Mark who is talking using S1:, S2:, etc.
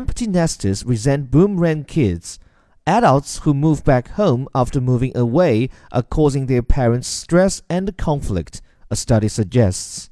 S1: empty nesters resent boomerang kids. Adults who move back home after moving away are causing their parents stress and conflict, a study suggests.